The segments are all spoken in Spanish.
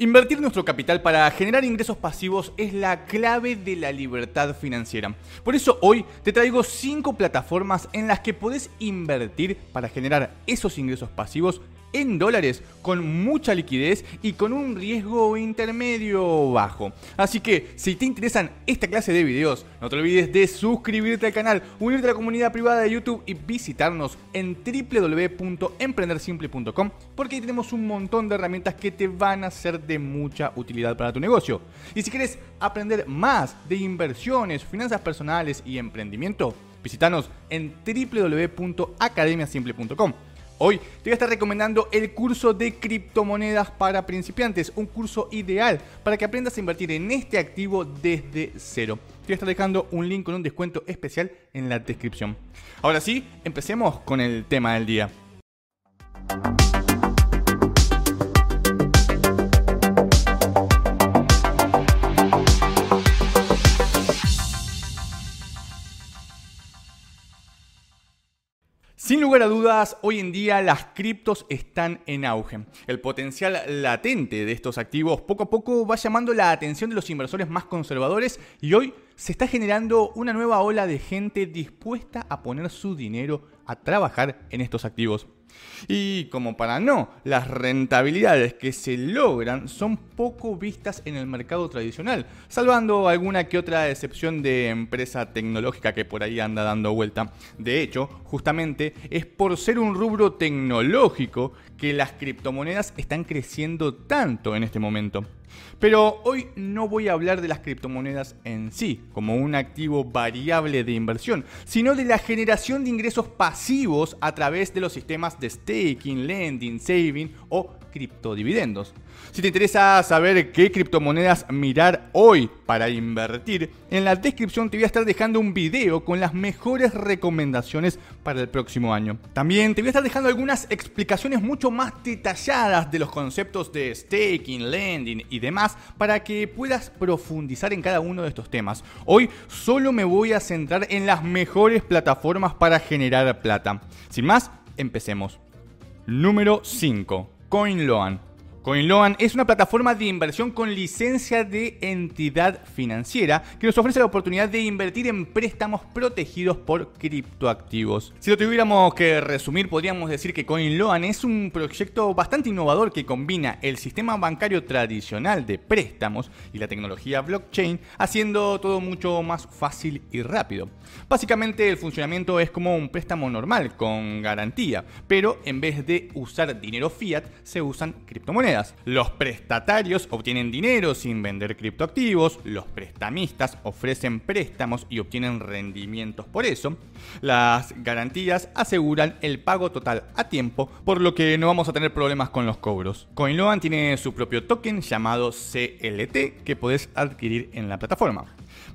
Invertir nuestro capital para generar ingresos pasivos es la clave de la libertad financiera. Por eso hoy te traigo 5 plataformas en las que podés invertir para generar esos ingresos pasivos en dólares con mucha liquidez y con un riesgo intermedio bajo. Así que si te interesan esta clase de videos, no te olvides de suscribirte al canal, unirte a la comunidad privada de YouTube y visitarnos en www.emprendersimple.com porque ahí tenemos un montón de herramientas que te van a ser de mucha utilidad para tu negocio. Y si quieres aprender más de inversiones, finanzas personales y emprendimiento, visítanos en www.academiasimple.com. Hoy te voy a estar recomendando el curso de criptomonedas para principiantes, un curso ideal para que aprendas a invertir en este activo desde cero. Te voy a estar dejando un link con un descuento especial en la descripción. Ahora sí, empecemos con el tema del día. Sin lugar a dudas, hoy en día las criptos están en auge. El potencial latente de estos activos poco a poco va llamando la atención de los inversores más conservadores y hoy se está generando una nueva ola de gente dispuesta a poner su dinero a trabajar en estos activos. Y como para no, las rentabilidades que se logran son poco vistas en el mercado tradicional, salvando alguna que otra excepción de empresa tecnológica que por ahí anda dando vuelta. De hecho, justamente es por ser un rubro tecnológico que las criptomonedas están creciendo tanto en este momento. Pero hoy no voy a hablar de las criptomonedas en sí, como un activo variable de inversión, sino de la generación de ingresos pasivos a través de los sistemas de staking, lending, saving o criptodividendos. Si te interesa saber qué criptomonedas mirar hoy para invertir, en la descripción te voy a estar dejando un video con las mejores recomendaciones para el próximo año. También te voy a estar dejando algunas explicaciones mucho más detalladas de los conceptos de staking, lending y demás para que puedas profundizar en cada uno de estos temas. Hoy solo me voy a centrar en las mejores plataformas para generar plata. Sin más, empecemos. Número 5. CoinLoan. CoinLoan es una plataforma de inversión con licencia de entidad financiera que nos ofrece la oportunidad de invertir en préstamos protegidos por criptoactivos. Si lo tuviéramos que resumir, podríamos decir que CoinLoan es un proyecto bastante innovador que combina el sistema bancario tradicional de préstamos y la tecnología blockchain, haciendo todo mucho más fácil y rápido. Básicamente el funcionamiento es como un préstamo normal, con garantía, pero en vez de usar dinero fiat, se usan criptomonedas. Los prestatarios obtienen dinero sin vender criptoactivos, los prestamistas ofrecen préstamos y obtienen rendimientos por eso. Las garantías aseguran el pago total a tiempo, por lo que no vamos a tener problemas con los cobros. CoinLoan tiene su propio token llamado CLT que podés adquirir en la plataforma.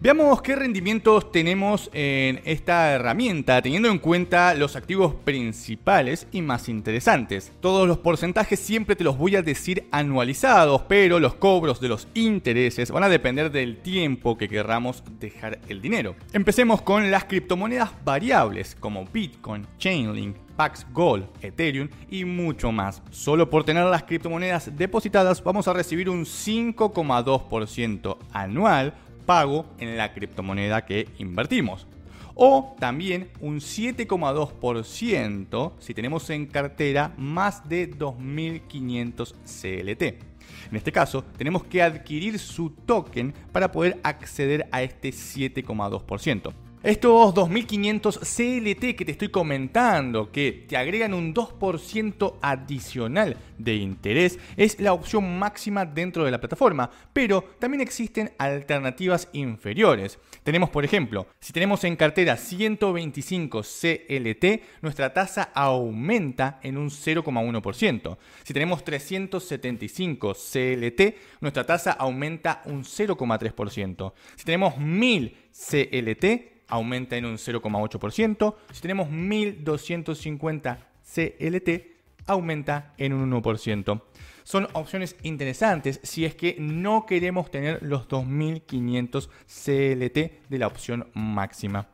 Veamos qué rendimientos tenemos en esta herramienta, teniendo en cuenta los activos principales y más interesantes. Todos los porcentajes siempre te los voy a decir anualizados, pero los cobros de los intereses van a depender del tiempo que querramos dejar el dinero. Empecemos con las criptomonedas variables como Bitcoin, Chainlink, Pax Gold, Ethereum y mucho más. Solo por tener las criptomonedas depositadas vamos a recibir un 5,2% anual pago en la criptomoneda que invertimos. O también un 7,2% si tenemos en cartera más de 2.500 CLT. En este caso, tenemos que adquirir su token para poder acceder a este 7,2%. Estos 2500 CLT que te estoy comentando, que te agregan un 2% adicional de interés, es la opción máxima dentro de la plataforma, pero también existen alternativas inferiores. Tenemos, por ejemplo, si tenemos en cartera 125 CLT, nuestra tasa aumenta en un 0,1%. Si tenemos 375 CLT, nuestra tasa aumenta un 0,3%. Si tenemos 1000 CLT, aumenta en un 0,8%. Si tenemos 1250 CLT, aumenta en un 1%. Son opciones interesantes si es que no queremos tener los 2500 CLT de la opción máxima.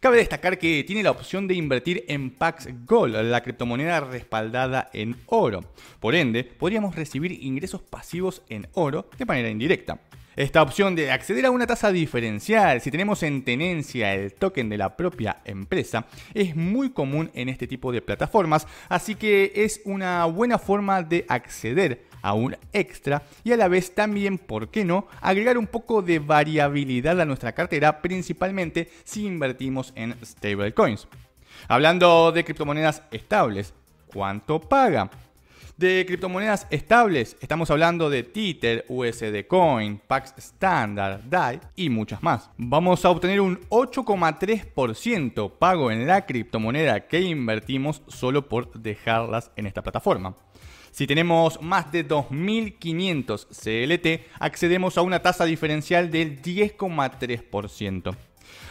Cabe destacar que tiene la opción de invertir en Pax Gold, la criptomoneda respaldada en oro. Por ende, podríamos recibir ingresos pasivos en oro de manera indirecta. Esta opción de acceder a una tasa diferencial si tenemos en tenencia el token de la propia empresa es muy común en este tipo de plataformas, así que es una buena forma de acceder a un extra y a la vez también, ¿por qué no?, agregar un poco de variabilidad a nuestra cartera, principalmente si invertimos en stablecoins. Hablando de criptomonedas estables, ¿cuánto paga? De criptomonedas estables, estamos hablando de Tether, USD Coin, Pax Standard, DAI y muchas más. Vamos a obtener un 8,3% pago en la criptomoneda que invertimos solo por dejarlas en esta plataforma. Si tenemos más de 2.500 CLT, accedemos a una tasa diferencial del 10,3%.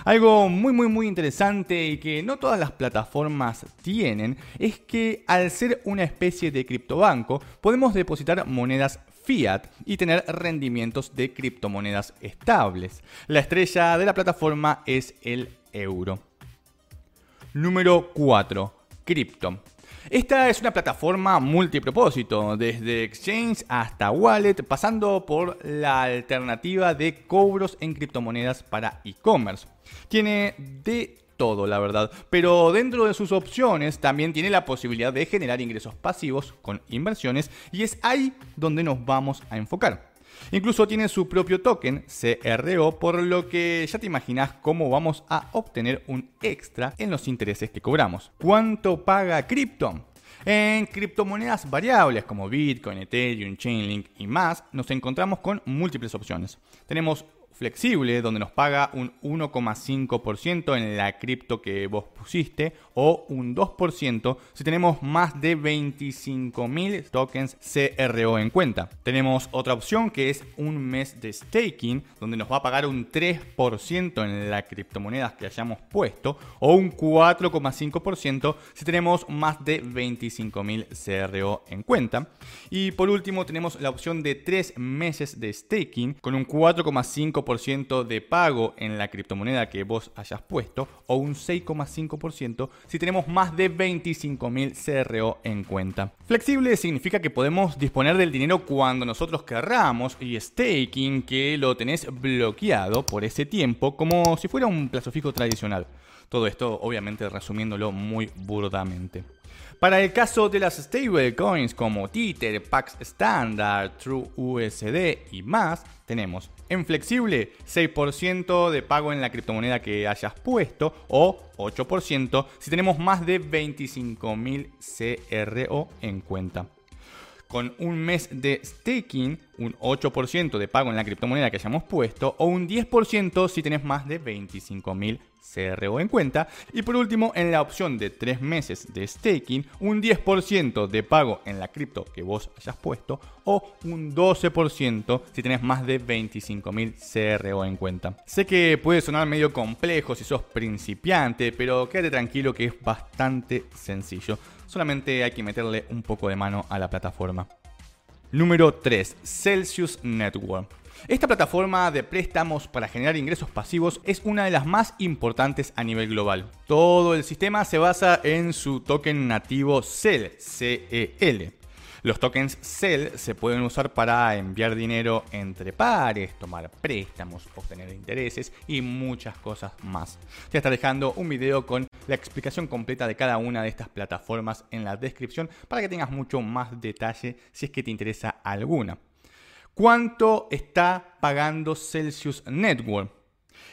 Algo muy muy muy interesante y que no todas las plataformas tienen es que al ser una especie de criptobanco podemos depositar monedas fiat y tener rendimientos de criptomonedas estables. La estrella de la plataforma es el euro. Número 4. Crypto. Esta es una plataforma multipropósito, desde exchange hasta wallet, pasando por la alternativa de cobros en criptomonedas para e-commerce. Tiene de todo, la verdad. Pero dentro de sus opciones también tiene la posibilidad de generar ingresos pasivos con inversiones y es ahí donde nos vamos a enfocar. Incluso tiene su propio token, CRO, por lo que ya te imaginas cómo vamos a obtener un extra en los intereses que cobramos. ¿Cuánto paga Crypto? En criptomonedas variables como Bitcoin, Ethereum, Chainlink y más, nos encontramos con múltiples opciones. Tenemos flexible, donde nos paga un 1,5% en la cripto que vos pusiste o un 2% si tenemos más de 25.000 tokens CRO en cuenta. Tenemos otra opción que es un mes de staking, donde nos va a pagar un 3% en la criptomonedas que hayamos puesto o un 4,5% si tenemos más de 25.000 CRO en cuenta. Y por último tenemos la opción de 3 meses de staking con un 4,5% de pago en la criptomoneda que vos hayas puesto o un 6,5% si tenemos más de 25.000 CRO en cuenta. Flexible significa que podemos disponer del dinero cuando nosotros querramos y staking que lo tenés bloqueado por ese tiempo como si fuera un plazo fijo tradicional. Todo esto obviamente resumiéndolo muy burdamente. Para el caso de las stablecoins como Tether, Pax Standard, True USD y más, tenemos en flexible 6% de pago en la criptomoneda que hayas puesto o 8% si tenemos más de 25.000 CRO en cuenta. Con un mes de staking, un 8% de pago en la criptomoneda que hayamos puesto, o un 10% si tenés más de 25.000 CRO en cuenta. Y por último, en la opción de 3 meses de staking, un 10% de pago en la cripto que vos hayas puesto, o un 12% si tenés más de 25.000 CRO en cuenta. Sé que puede sonar medio complejo si sos principiante, pero quédate tranquilo que es bastante sencillo solamente hay que meterle un poco de mano a la plataforma. Número 3. Celsius Network. Esta plataforma de préstamos para generar ingresos pasivos es una de las más importantes a nivel global. Todo el sistema se basa en su token nativo CEL, CEL. Los tokens CEL se pueden usar para enviar dinero entre pares, tomar préstamos, obtener intereses y muchas cosas más. Te está dejando un video con la explicación completa de cada una de estas plataformas en la descripción para que tengas mucho más detalle si es que te interesa alguna. ¿Cuánto está pagando Celsius Network?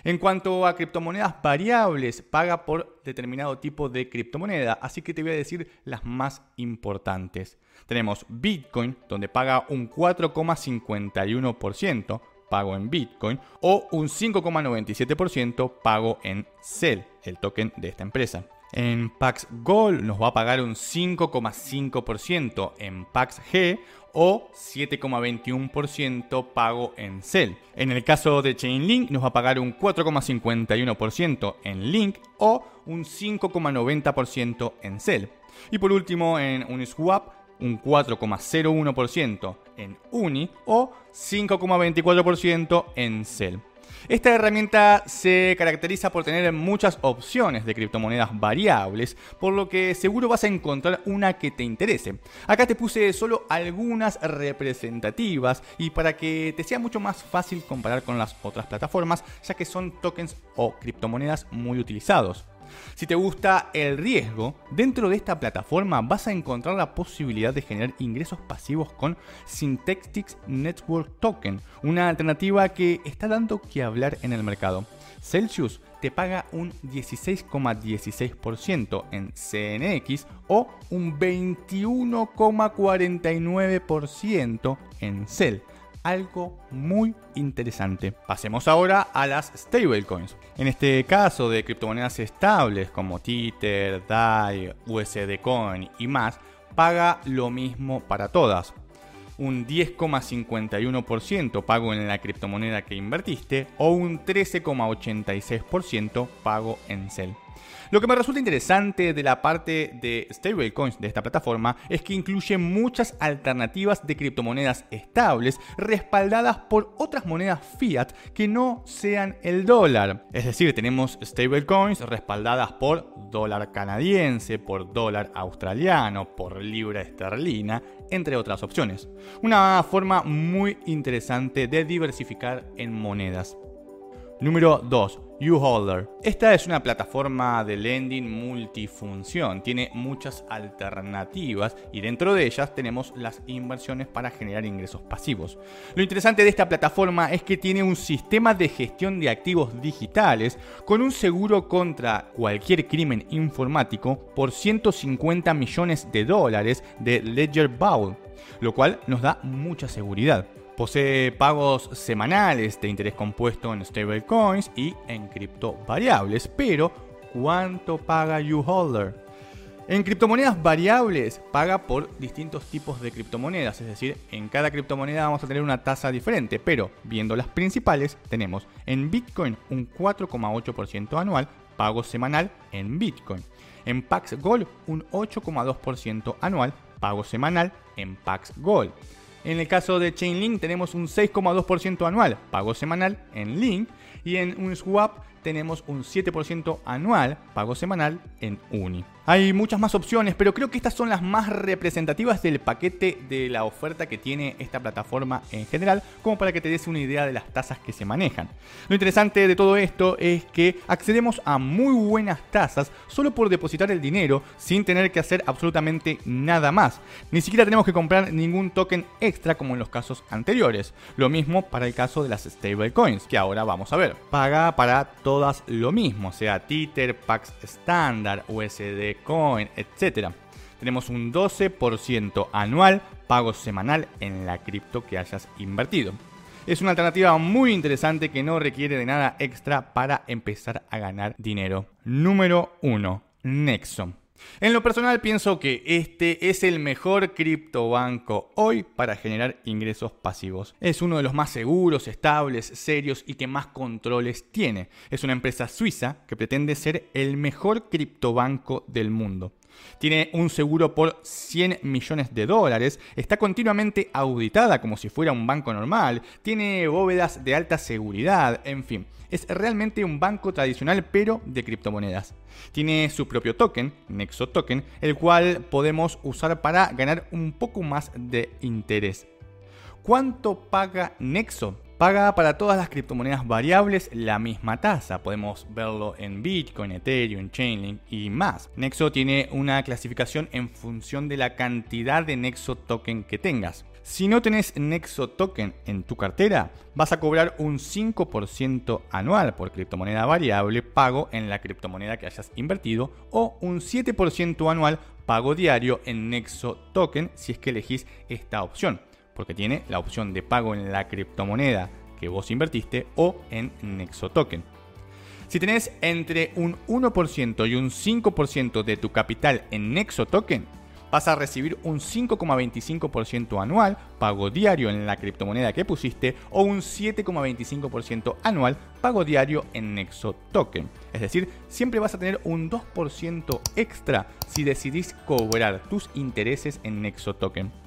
En cuanto a criptomonedas variables, paga por determinado tipo de criptomoneda, así que te voy a decir las más importantes. Tenemos Bitcoin, donde paga un 4,51% pago en Bitcoin o un 5,97% pago en CEL, el token de esta empresa. En Pax Gold nos va a pagar un 5,5%, en Pax G o 7,21% pago en CEL. En el caso de Chainlink nos va a pagar un 4,51% en Link o un 5,90% en CEL. Y por último en Uniswap un 4,01% en Uni o 5,24% en CEL. Esta herramienta se caracteriza por tener muchas opciones de criptomonedas variables, por lo que seguro vas a encontrar una que te interese. Acá te puse solo algunas representativas y para que te sea mucho más fácil comparar con las otras plataformas, ya que son tokens o criptomonedas muy utilizados. Si te gusta el riesgo, dentro de esta plataforma vas a encontrar la posibilidad de generar ingresos pasivos con Synthetix Network Token, una alternativa que está dando que hablar en el mercado. Celsius te paga un 16,16% en CNX o un 21,49% en CEL algo muy interesante. Pasemos ahora a las stablecoins. En este caso de criptomonedas estables como Tether, DAI, USD Coin y más, paga lo mismo para todas. Un 10,51% pago en la criptomoneda que invertiste o un 13,86% pago en CEL. Lo que me resulta interesante de la parte de stablecoins de esta plataforma es que incluye muchas alternativas de criptomonedas estables respaldadas por otras monedas fiat que no sean el dólar. Es decir, tenemos stablecoins respaldadas por dólar canadiense, por dólar australiano, por libra esterlina, entre otras opciones. Una forma muy interesante de diversificar en monedas. Número 2. UHolder. Esta es una plataforma de lending multifunción, tiene muchas alternativas y dentro de ellas tenemos las inversiones para generar ingresos pasivos. Lo interesante de esta plataforma es que tiene un sistema de gestión de activos digitales con un seguro contra cualquier crimen informático por 150 millones de dólares de Ledger Vault, lo cual nos da mucha seguridad. Posee pagos semanales de interés compuesto en stablecoins y en criptovariables, pero ¿cuánto paga YouHolder? En criptomonedas variables paga por distintos tipos de criptomonedas, es decir, en cada criptomoneda vamos a tener una tasa diferente, pero viendo las principales tenemos en Bitcoin un 4,8% anual, pago semanal en Bitcoin. En Pax Gold un 8,2% anual, pago semanal en Pax Gold. En el caso de Chainlink tenemos un 6,2% anual, pago semanal en Link, y en Uniswap tenemos un 7% anual, pago semanal en Uni. Hay muchas más opciones, pero creo que estas son las más representativas del paquete de la oferta que tiene esta plataforma en general, como para que te des una idea de las tasas que se manejan. Lo interesante de todo esto es que accedemos a muy buenas tasas solo por depositar el dinero sin tener que hacer absolutamente nada más. Ni siquiera tenemos que comprar ningún token extra como en los casos anteriores. Lo mismo para el caso de las stablecoins, que ahora vamos a ver. Paga para todas lo mismo, sea Tether, Pax Standard, USD Coin, etc. Tenemos un 12% anual pago semanal en la cripto que hayas invertido. Es una alternativa muy interesante que no requiere de nada extra para empezar a ganar dinero. Número 1. Nexo. En lo personal pienso que este es el mejor criptobanco hoy para generar ingresos pasivos. Es uno de los más seguros, estables, serios y que más controles tiene. Es una empresa suiza que pretende ser el mejor criptobanco del mundo. Tiene un seguro por 100 millones de dólares, está continuamente auditada como si fuera un banco normal, tiene bóvedas de alta seguridad, en fin, es realmente un banco tradicional pero de criptomonedas. Tiene su propio token, Nexo Token, el cual podemos usar para ganar un poco más de interés. ¿Cuánto paga Nexo? Paga para todas las criptomonedas variables la misma tasa. Podemos verlo en Bitcoin, Ethereum, Chainlink y más. Nexo tiene una clasificación en función de la cantidad de Nexo token que tengas. Si no tenés Nexo token en tu cartera, vas a cobrar un 5% anual por criptomoneda variable pago en la criptomoneda que hayas invertido o un 7% anual pago diario en Nexo token si es que elegís esta opción porque tiene la opción de pago en la criptomoneda que vos invertiste o en Nexo Token. Si tenés entre un 1% y un 5% de tu capital en Nexo Token, vas a recibir un 5,25% anual pago diario en la criptomoneda que pusiste o un 7,25% anual pago diario en Nexo Token. Es decir, siempre vas a tener un 2% extra si decidís cobrar tus intereses en Nexo Token.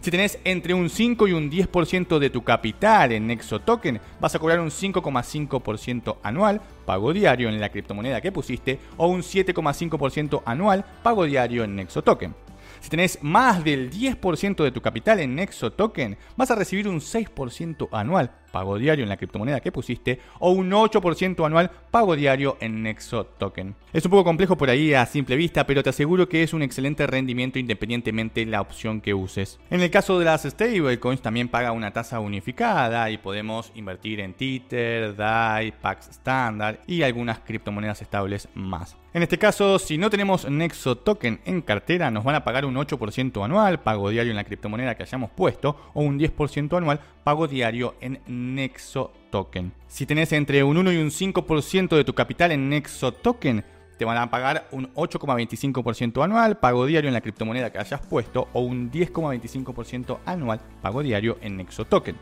Si tenés entre un 5 y un 10% de tu capital en Nexo Token, vas a cobrar un 5,5% anual, pago diario en la criptomoneda que pusiste, o un 7,5% anual, pago diario en Nexo Token. Si tenés más del 10% de tu capital en Nexo Token, vas a recibir un 6% anual pago diario en la criptomoneda que pusiste o un 8% anual pago diario en Nexo Token. Es un poco complejo por ahí a simple vista, pero te aseguro que es un excelente rendimiento independientemente de la opción que uses. En el caso de las stablecoins también paga una tasa unificada y podemos invertir en Tether, DAI, Pax Standard y algunas criptomonedas estables más. En este caso, si no tenemos Nexo Token en cartera, nos van a pagar un 8% anual, pago diario en la criptomoneda que hayamos puesto, o un 10% anual, pago diario en Nexo Token. Si tenés entre un 1 y un 5% de tu capital en Nexo Token, te van a pagar un 8,25% anual, pago diario en la criptomoneda que hayas puesto, o un 10,25% anual, pago diario en Nexo Token.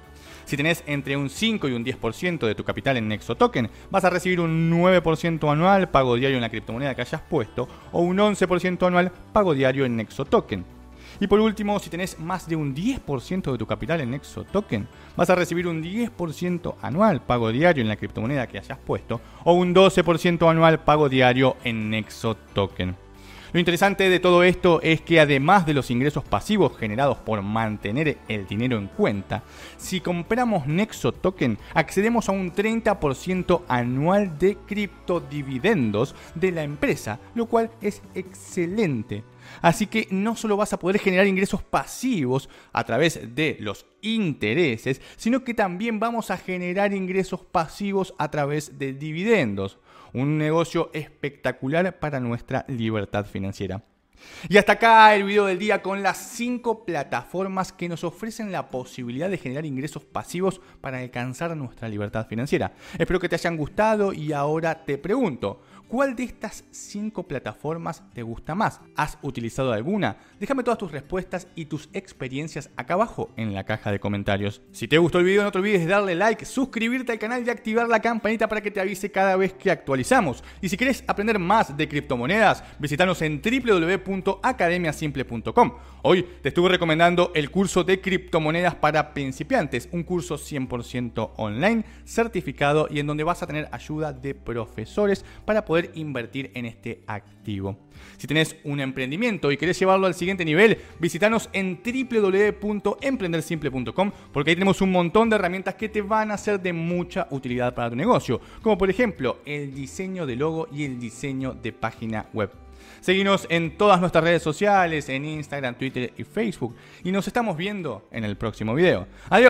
Si tenés entre un 5 y un 10% de tu capital en Nexo Token, vas a recibir un 9% anual pago diario en la criptomoneda que hayas puesto o un 11% anual pago diario en Nexo Token. Y por último, si tenés más de un 10% de tu capital en Nexo Token, vas a recibir un 10% anual pago diario en la criptomoneda que hayas puesto o un 12% anual pago diario en Nexo Token. Lo interesante de todo esto es que además de los ingresos pasivos generados por mantener el dinero en cuenta, si compramos Nexo Token accedemos a un 30% anual de criptodividendos de la empresa, lo cual es excelente. Así que no solo vas a poder generar ingresos pasivos a través de los intereses, sino que también vamos a generar ingresos pasivos a través de dividendos un negocio espectacular para nuestra libertad financiera. Y hasta acá el video del día con las 5 plataformas que nos ofrecen la posibilidad de generar ingresos pasivos para alcanzar nuestra libertad financiera. Espero que te hayan gustado y ahora te pregunto, ¿Cuál de estas cinco plataformas te gusta más? ¿Has utilizado alguna? Déjame todas tus respuestas y tus experiencias acá abajo en la caja de comentarios. Si te gustó el video no te olvides de darle like, suscribirte al canal y activar la campanita para que te avise cada vez que actualizamos. Y si quieres aprender más de criptomonedas, visítanos en www.academiasimple.com. Hoy te estuve recomendando el curso de criptomonedas para principiantes, un curso 100% online, certificado y en donde vas a tener ayuda de profesores para poder invertir en este activo. Si tenés un emprendimiento y querés llevarlo al siguiente nivel, visítanos en www.emprendersimple.com porque ahí tenemos un montón de herramientas que te van a ser de mucha utilidad para tu negocio, como por ejemplo el diseño de logo y el diseño de página web. Seguinos en todas nuestras redes sociales, en Instagram, Twitter y Facebook. Y nos estamos viendo en el próximo video. Adiós.